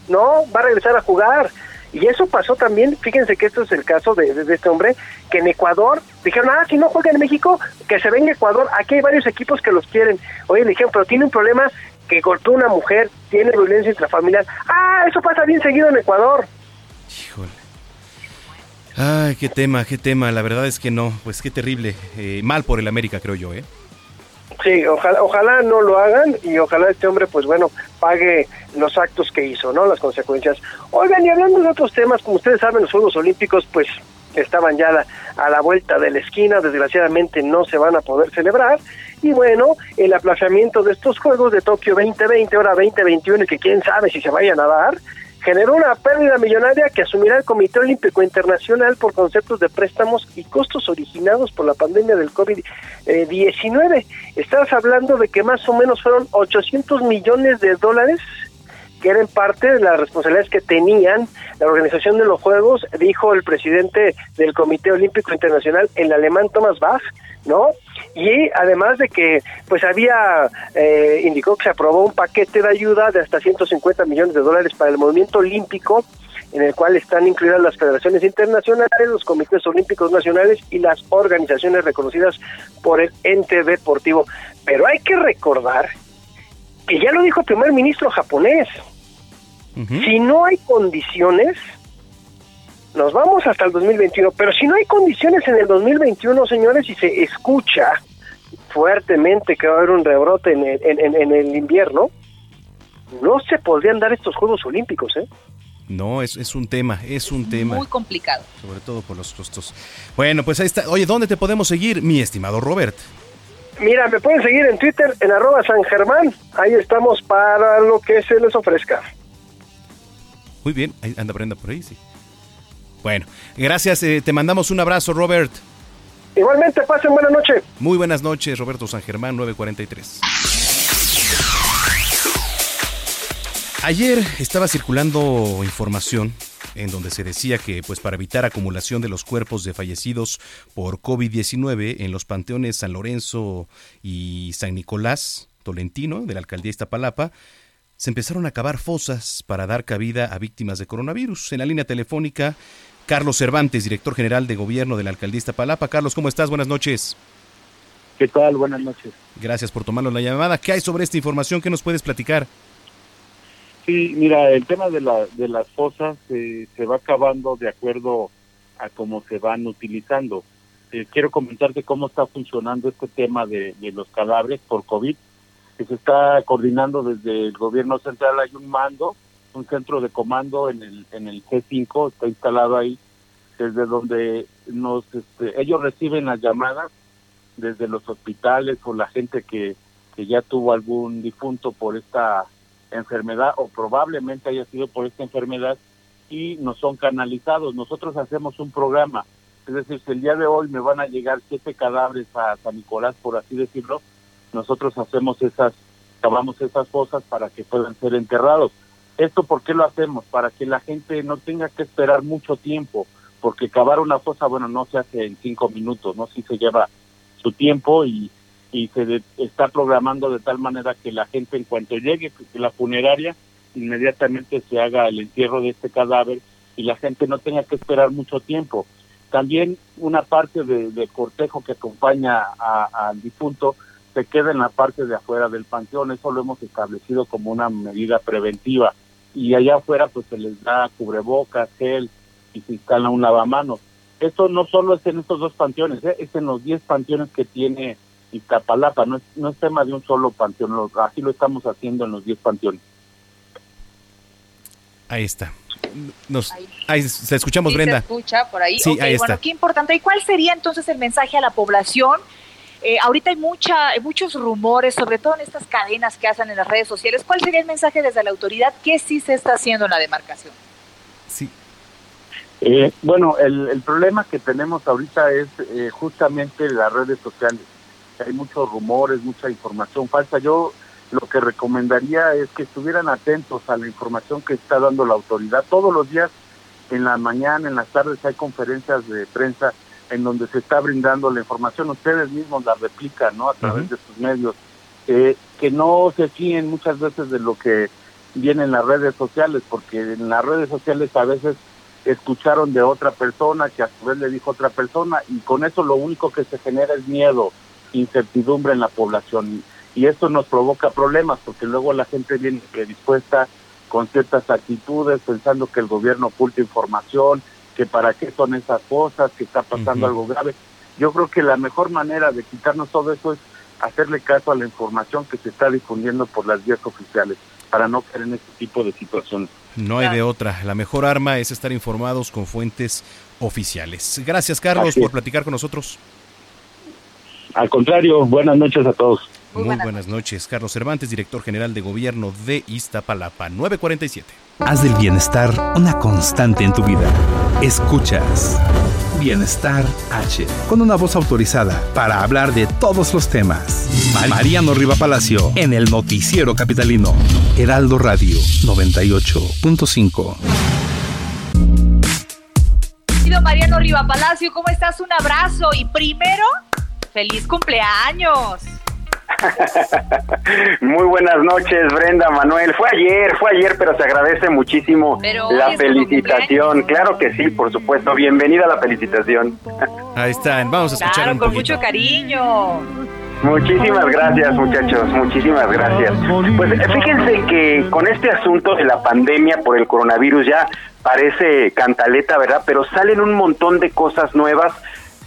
No, va a regresar a jugar. Y eso pasó también, fíjense que esto es el caso de, este hombre, que en Ecuador dijeron, ah, si no juega en México, que se venga Ecuador, aquí hay varios equipos que los quieren. Oye, le dijeron, pero tiene un problema que a una mujer, tiene violencia intrafamiliar. Ah, eso pasa bien seguido en Ecuador. Híjole. Ay, qué tema, qué tema. La verdad es que no, pues qué terrible. Eh, mal por el América, creo yo, ¿eh? Sí, ojalá, ojalá no lo hagan y ojalá este hombre, pues bueno, pague los actos que hizo, ¿no? Las consecuencias. Oigan, y hablando de otros temas, como ustedes saben, los Juegos Olímpicos, pues estaban ya a la vuelta de la esquina, desgraciadamente no se van a poder celebrar. Y bueno, el aplazamiento de estos Juegos de Tokio 2020, ahora 2021, y que quién sabe si se vayan a dar, generó una pérdida millonaria que asumirá el Comité Olímpico Internacional por conceptos de préstamos y costos originados por la pandemia del COVID-19. Estás hablando de que más o menos fueron 800 millones de dólares que eran parte de las responsabilidades que tenían la organización de los Juegos, dijo el presidente del Comité Olímpico Internacional, el alemán Thomas Bach, ¿no? Y además de que pues había eh, indicó que se aprobó un paquete de ayuda de hasta 150 millones de dólares para el movimiento olímpico en el cual están incluidas las federaciones internacionales, los comités olímpicos nacionales y las organizaciones reconocidas por el ente deportivo. Pero hay que recordar que ya lo dijo el primer ministro japonés, si no hay condiciones, nos vamos hasta el 2021, pero si no hay condiciones en el 2021, señores, y se escucha fuertemente que va a haber un rebrote en el, en, el invierno, no se podrían dar estos Juegos Olímpicos, ¿eh? No, es, es un tema, es un tema. Muy complicado. Sobre todo por los costos. Bueno, pues ahí está. Oye, ¿dónde te podemos seguir, mi estimado Robert? Mira, me pueden seguir en Twitter, en arroba San Germán. Ahí estamos para lo que se les ofrezca. Muy bien, ahí anda Brenda por ahí, sí. Bueno, gracias, eh, te mandamos un abrazo, Robert. Igualmente, pasen buena noche. Muy buenas noches, Roberto San Germán, 943. Ayer estaba circulando información en donde se decía que pues para evitar acumulación de los cuerpos de fallecidos por COVID-19 en los panteones San Lorenzo y San Nicolás Tolentino de la alcaldía Iztapalapa, se empezaron a cavar fosas para dar cabida a víctimas de coronavirus. En la línea telefónica, Carlos Cervantes, director general de gobierno de la alcaldía Iztapalapa. Carlos, ¿cómo estás? Buenas noches. ¿Qué tal? Buenas noches. Gracias por tomarnos la llamada. ¿Qué hay sobre esta información? ¿Qué nos puedes platicar? Sí, mira, el tema de, la, de las fosas se va acabando de acuerdo a cómo se van utilizando. Eh, quiero comentarte cómo está funcionando este tema de, los cadáveres por COVID, que se está coordinando desde el gobierno central. Hay un mando, un centro de comando en el, en el G5, está instalado ahí, desde donde nos este, ellos reciben las llamadas desde los hospitales o la gente que, que ya tuvo algún difunto por esta enfermedad o probablemente haya sido por esta enfermedad y no son canalizados. Nosotros hacemos un programa, es decir, si el día de hoy me van a llegar siete cadáveres a San Nicolás, por así decirlo, nosotros hacemos esas, cavamos esas fosas para que puedan ser enterrados. ¿Esto por qué lo hacemos? Para que la gente no tenga que esperar mucho tiempo, porque cavar una fosa, bueno, no se hace en cinco minutos, ¿no? Sí se lleva su tiempo y y se está programando de tal manera que la gente en cuanto llegue la funeraria inmediatamente se haga el entierro de este cadáver y la gente no tenga que esperar mucho tiempo. También una parte de, cortejo que acompaña al difunto se queda en la parte de afuera del panteón, eso lo hemos establecido como una medida preventiva y allá afuera pues se les da cubrebocas, gel y se instala un lavamanos. Esto no solo es en estos dos panteones, ¿eh? es en los 10 panteones que tiene Iztapalapa, no es, no es tema de un solo panteón, así lo estamos haciendo en los 10 panteones. Ahí está. Nos, ahí, se escuchamos, Brenda. Se escucha por ahí. Sí, ahí bueno, qué importante. ¿Y cuál sería entonces el mensaje a la población? Eh, ahorita hay mucha, muchos rumores, sobre todo en estas cadenas que hacen en las redes sociales. ¿Cuál sería el mensaje desde la autoridad? ¿Qué sí se está haciendo en la demarcación? Sí. Eh, bueno, el, el, problema que tenemos ahorita es eh, justamente las redes sociales hay muchos rumores, mucha información falsa. Yo lo que recomendaría es que estuvieran atentos a la información que está dando la autoridad. Todos los días, en la mañana, en las tardes, hay conferencias de prensa en donde se está brindando la información. Ustedes mismos la replican, ¿no? A través de sus medios. Eh, que no se fíen muchas veces de lo que viene en las redes sociales, porque en las redes sociales a veces escucharon de otra persona que a su vez le dijo otra persona y con eso lo único que se genera es miedo incertidumbre en la población y esto nos provoca problemas porque luego la gente viene predispuesta con ciertas actitudes pensando que el gobierno oculta información, que para qué son esas cosas, que está pasando algo grave. Yo creo que la mejor manera de quitarnos todo eso es hacerle caso a la información que se está difundiendo por las vías oficiales para no caer en este tipo de situaciones. No hay de otra. La mejor arma es estar informados con fuentes oficiales. Gracias, Carlos, por platicar con nosotros. Al contrario, buenas noches a todos. Muy, buenas, noches. Carlos Cervantes, director general de gobierno de Iztapalapa, 947. Haz del bienestar una constante en tu vida. Escuchas Bienestar H, con una voz autorizada para hablar de todos los temas. Mariano Riva Palacio, en el noticiero capitalino. Heraldo Radio 98.5. Mariano Riva Palacio, ¿cómo estás? Un abrazo y primero feliz cumpleaños. Muy buenas noches, Brenda, Manuel. Fue ayer, fue ayer, pero se agradece muchísimo la felicitación. Claro que sí, por supuesto. Bienvenida a la felicitación. Ahí están, vamos a escuchar claro, con mucho cariño. Muchísimas gracias, muchachos, muchísimas gracias. Pues fíjense que con este asunto de la pandemia por el coronavirus ya parece cantaleta, ¿verdad? Pero salen un montón de cosas nuevas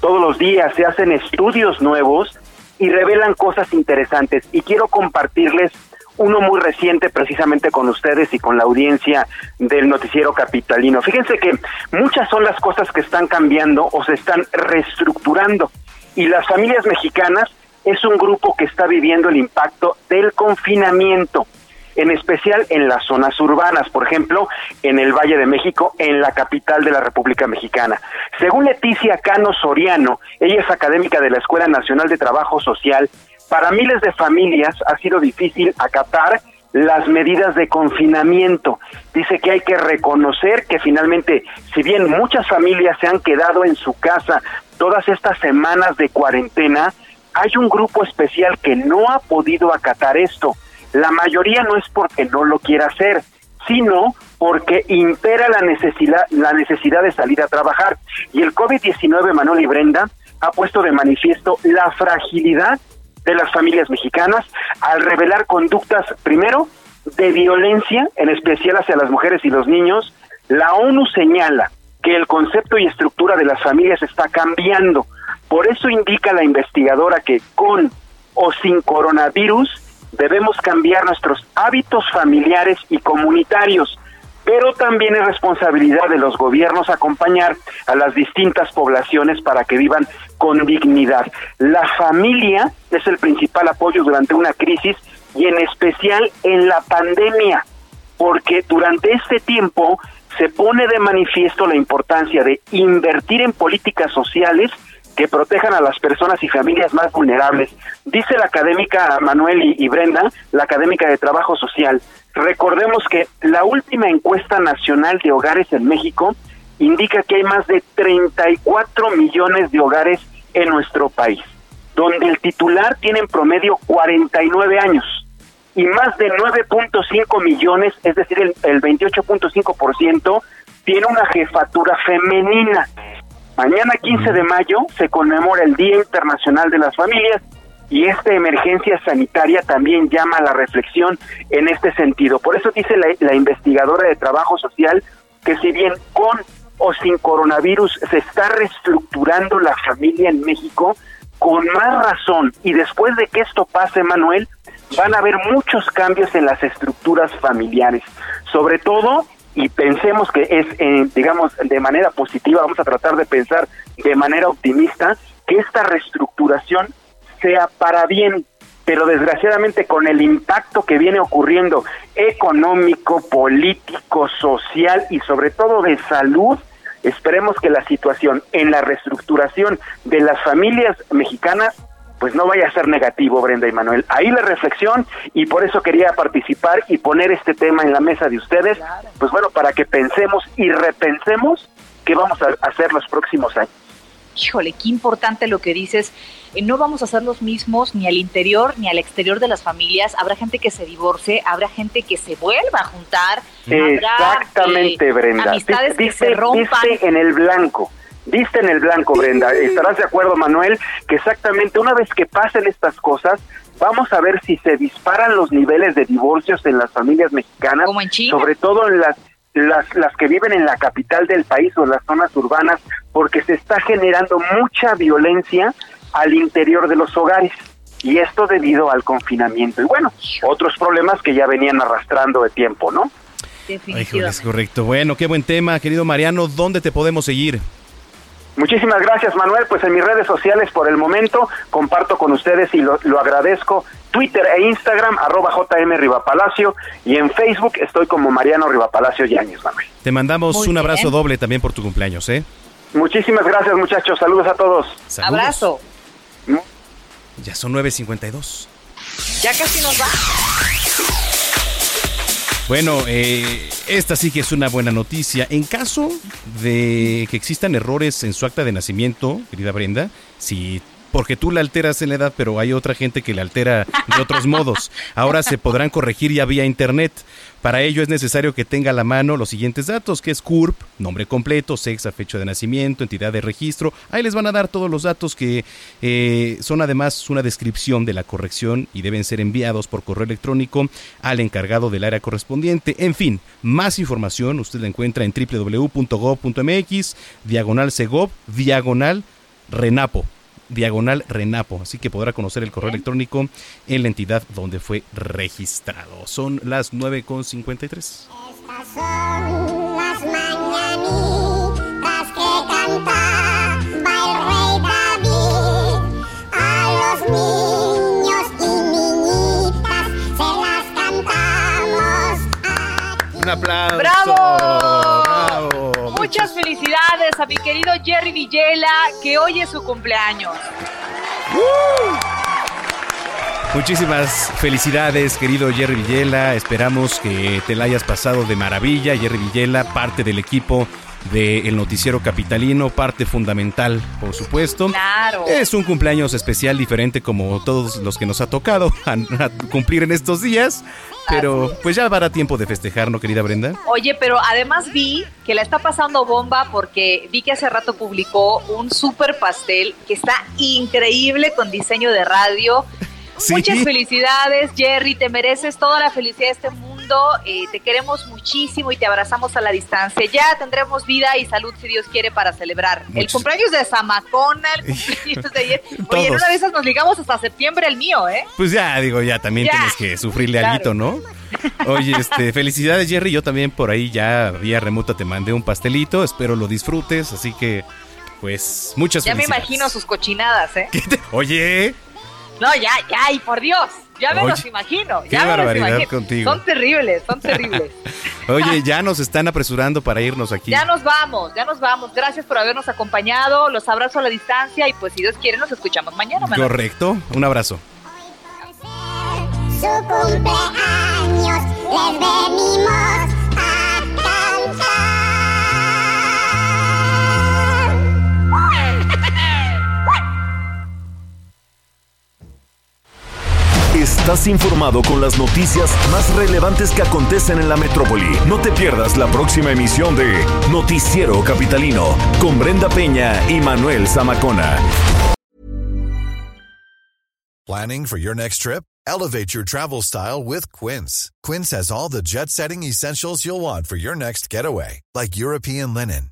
todos los días se hacen estudios nuevos y revelan cosas interesantes. Y quiero compartirles uno muy reciente precisamente con ustedes y con la audiencia del noticiero capitalino. Fíjense que muchas son las cosas que están cambiando o se están reestructurando y las familias mexicanas es un grupo que está viviendo el impacto del confinamiento en especial en las zonas urbanas, por ejemplo, en el Valle de México, en la capital de la República Mexicana. Según Leticia Cano Soriano, ella es académica de la Escuela Nacional de Trabajo Social, para miles de familias ha sido difícil acatar las medidas de confinamiento. Dice que hay que reconocer que finalmente, si bien muchas familias se han quedado en su casa todas estas semanas de cuarentena, hay un grupo especial que no ha podido acatar esto. La mayoría no es porque no lo quiera hacer, sino porque impera la necesidad, la necesidad de salir a trabajar. Y el COVID-19, Manuel y Brenda, ha puesto de manifiesto la fragilidad de las familias mexicanas al revelar conductas, primero, de violencia, en especial hacia las mujeres y los niños. La ONU señala que el concepto y estructura de las familias está cambiando. Por eso indica la investigadora que con o sin coronavirus debemos cambiar nuestros hábitos familiares y comunitarios, pero también es responsabilidad de los gobiernos acompañar a las distintas poblaciones para que vivan con dignidad. La familia es el principal apoyo durante una crisis y en especial en la pandemia, porque durante este tiempo se pone de manifiesto la importancia de invertir en políticas sociales que protejan a las personas y familias más vulnerables. Dice la académica Manuel y, Brenda, la académica de Trabajo Social, recordemos que la última encuesta nacional de hogares en México indica que hay más de 34 millones de hogares en nuestro país, donde el titular tiene en promedio 49 años y más de 9.5 millones, es decir, el, el 28.5%, tiene una jefatura femenina. Mañana 15 de mayo se conmemora el Día Internacional de las Familias y esta emergencia sanitaria también llama a la reflexión en este sentido. Por eso dice la, investigadora de Trabajo Social que si bien con o sin coronavirus se está reestructurando la familia en México, con más razón y después de que esto pase, Manuel, van a haber muchos cambios en las estructuras familiares, sobre todo y pensemos que es, eh, digamos, de manera positiva, vamos a tratar de pensar de manera optimista que esta reestructuración sea para bien, pero desgraciadamente con el impacto que viene ocurriendo económico, político, social y sobre todo de salud, esperemos que la situación en la reestructuración de las familias mexicanas pues no vaya a ser negativo, Brenda y Manuel. Ahí la reflexión y por eso quería participar y poner este tema en la mesa de ustedes, pues bueno, para que pensemos y repensemos qué vamos a hacer los próximos años. Híjole, qué importante lo que dices. Eh, no vamos a ser los mismos ni al interior ni al exterior de las familias. Habrá gente que se divorcie, habrá gente que se vuelva a juntar. Exactamente, eh, Brenda. Amistades que se rompan. en el blanco. Viste en el blanco, Brenda. Estarás de acuerdo, Manuel, que exactamente una vez que pasen estas cosas, vamos a ver si se disparan los niveles de divorcios en las familias mexicanas, sobre todo en las las, las que viven en la capital del país o en las zonas urbanas, porque se está generando mucha violencia al interior de los hogares. Y esto debido al confinamiento. Y bueno, otros problemas que ya venían arrastrando de tiempo, ¿no? es correcto. Bueno, qué buen tema, querido Mariano. ¿Dónde te podemos seguir? Muchísimas gracias, Manuel. Pues en mis redes sociales por el momento comparto con ustedes y lo, agradezco. Twitter e Instagram, arroba JM Rivapalacio, y en Facebook estoy como Mariano Rivapalacio Yáñez, Manuel. Te mandamos un abrazo doble también por tu cumpleaños, ¿eh? Muchísimas gracias, muchachos. Saludos a todos. Abrazo. Ya son 9.52. Ya casi nos va. Bueno, eh, esta sí que es una buena noticia. En caso de que existan errores en su acta de nacimiento, querida Brenda, si porque tú la alteras en la edad, pero hay otra gente que la altera de otros modos. Ahora se podrán corregir ya vía internet. Para ello es necesario que tenga a la mano los siguientes datos, que es CURP, nombre completo, sexo, fecha de nacimiento, entidad de registro. Ahí les van a dar todos los datos que eh, son además una descripción de la corrección y deben ser enviados por correo electrónico al encargado del área correspondiente. En fin, más información usted la encuentra en www.gov.mx, diagonal segov, diagonal renapo diagonal Renapo, así que podrá conocer el correo electrónico en la entidad donde fue registrado. Son las 9.53. Estas son las mañanitas que cantaba el rey David a los niños y niñitas se las cantamos. Un aplauso. ¡Bravo! Felicidades a mi querido Jerry Villela, que hoy es su cumpleaños. Muchísimas felicidades, querido Jerry Villela. Esperamos que te la hayas pasado de maravilla. Jerry Villela, parte del equipo del noticiero capitalino, parte fundamental, por supuesto. Claro. Es un cumpleaños especial diferente como todos los que nos ha tocado cumplir en estos días, pero pues ya habrá tiempo de festejar, ¿no, querida Brenda? Oye, pero además vi que la está pasando bomba porque vi que hace rato publicó un super pastel que está increíble con diseño de radio. Muchas felicidades, Jerry, te mereces toda la felicidad de este mundo eh, te queremos muchísimo y te abrazamos a la distancia. Ya tendremos vida y salud, si Dios quiere, para celebrar el cumpleaños de Zamacona, el cumpleaños de ayer. Oye, en una de esas nos ligamos hasta septiembre el mío, ¿eh? Pues ya, digo, ya también tienes que sufrirle algo, ¿no? Oye, este, felicidades, Jerry. Yo también por ahí ya vía remota te mandé un pastelito. Espero lo disfrutes. Así que, pues, muchas ya. Ya me imagino sus cochinadas, ¿eh? Oye. No, ya, ya, y por Dios. Ya me los imagino. Qué barbaridad contigo. Son terribles, son terribles. Oye, ya nos están apresurando para irnos aquí. Ya nos vamos, ya nos vamos. Gracias por habernos acompañado. Los abrazo a la distancia y pues si Dios quiere nos escuchamos mañana. Correcto. Un abrazo. Su cumpleaños les venimos Estás informado con las noticias más relevantes que acontecen en la metrópoli. No te pierdas la próxima emisión de Noticiero Capitalino con Brenda Peña y Manuel Zamacona. Planning for your next trip? Elevate your travel style with Quince. Quince has all the jet-setting essentials you'll want for your next getaway, like European linen,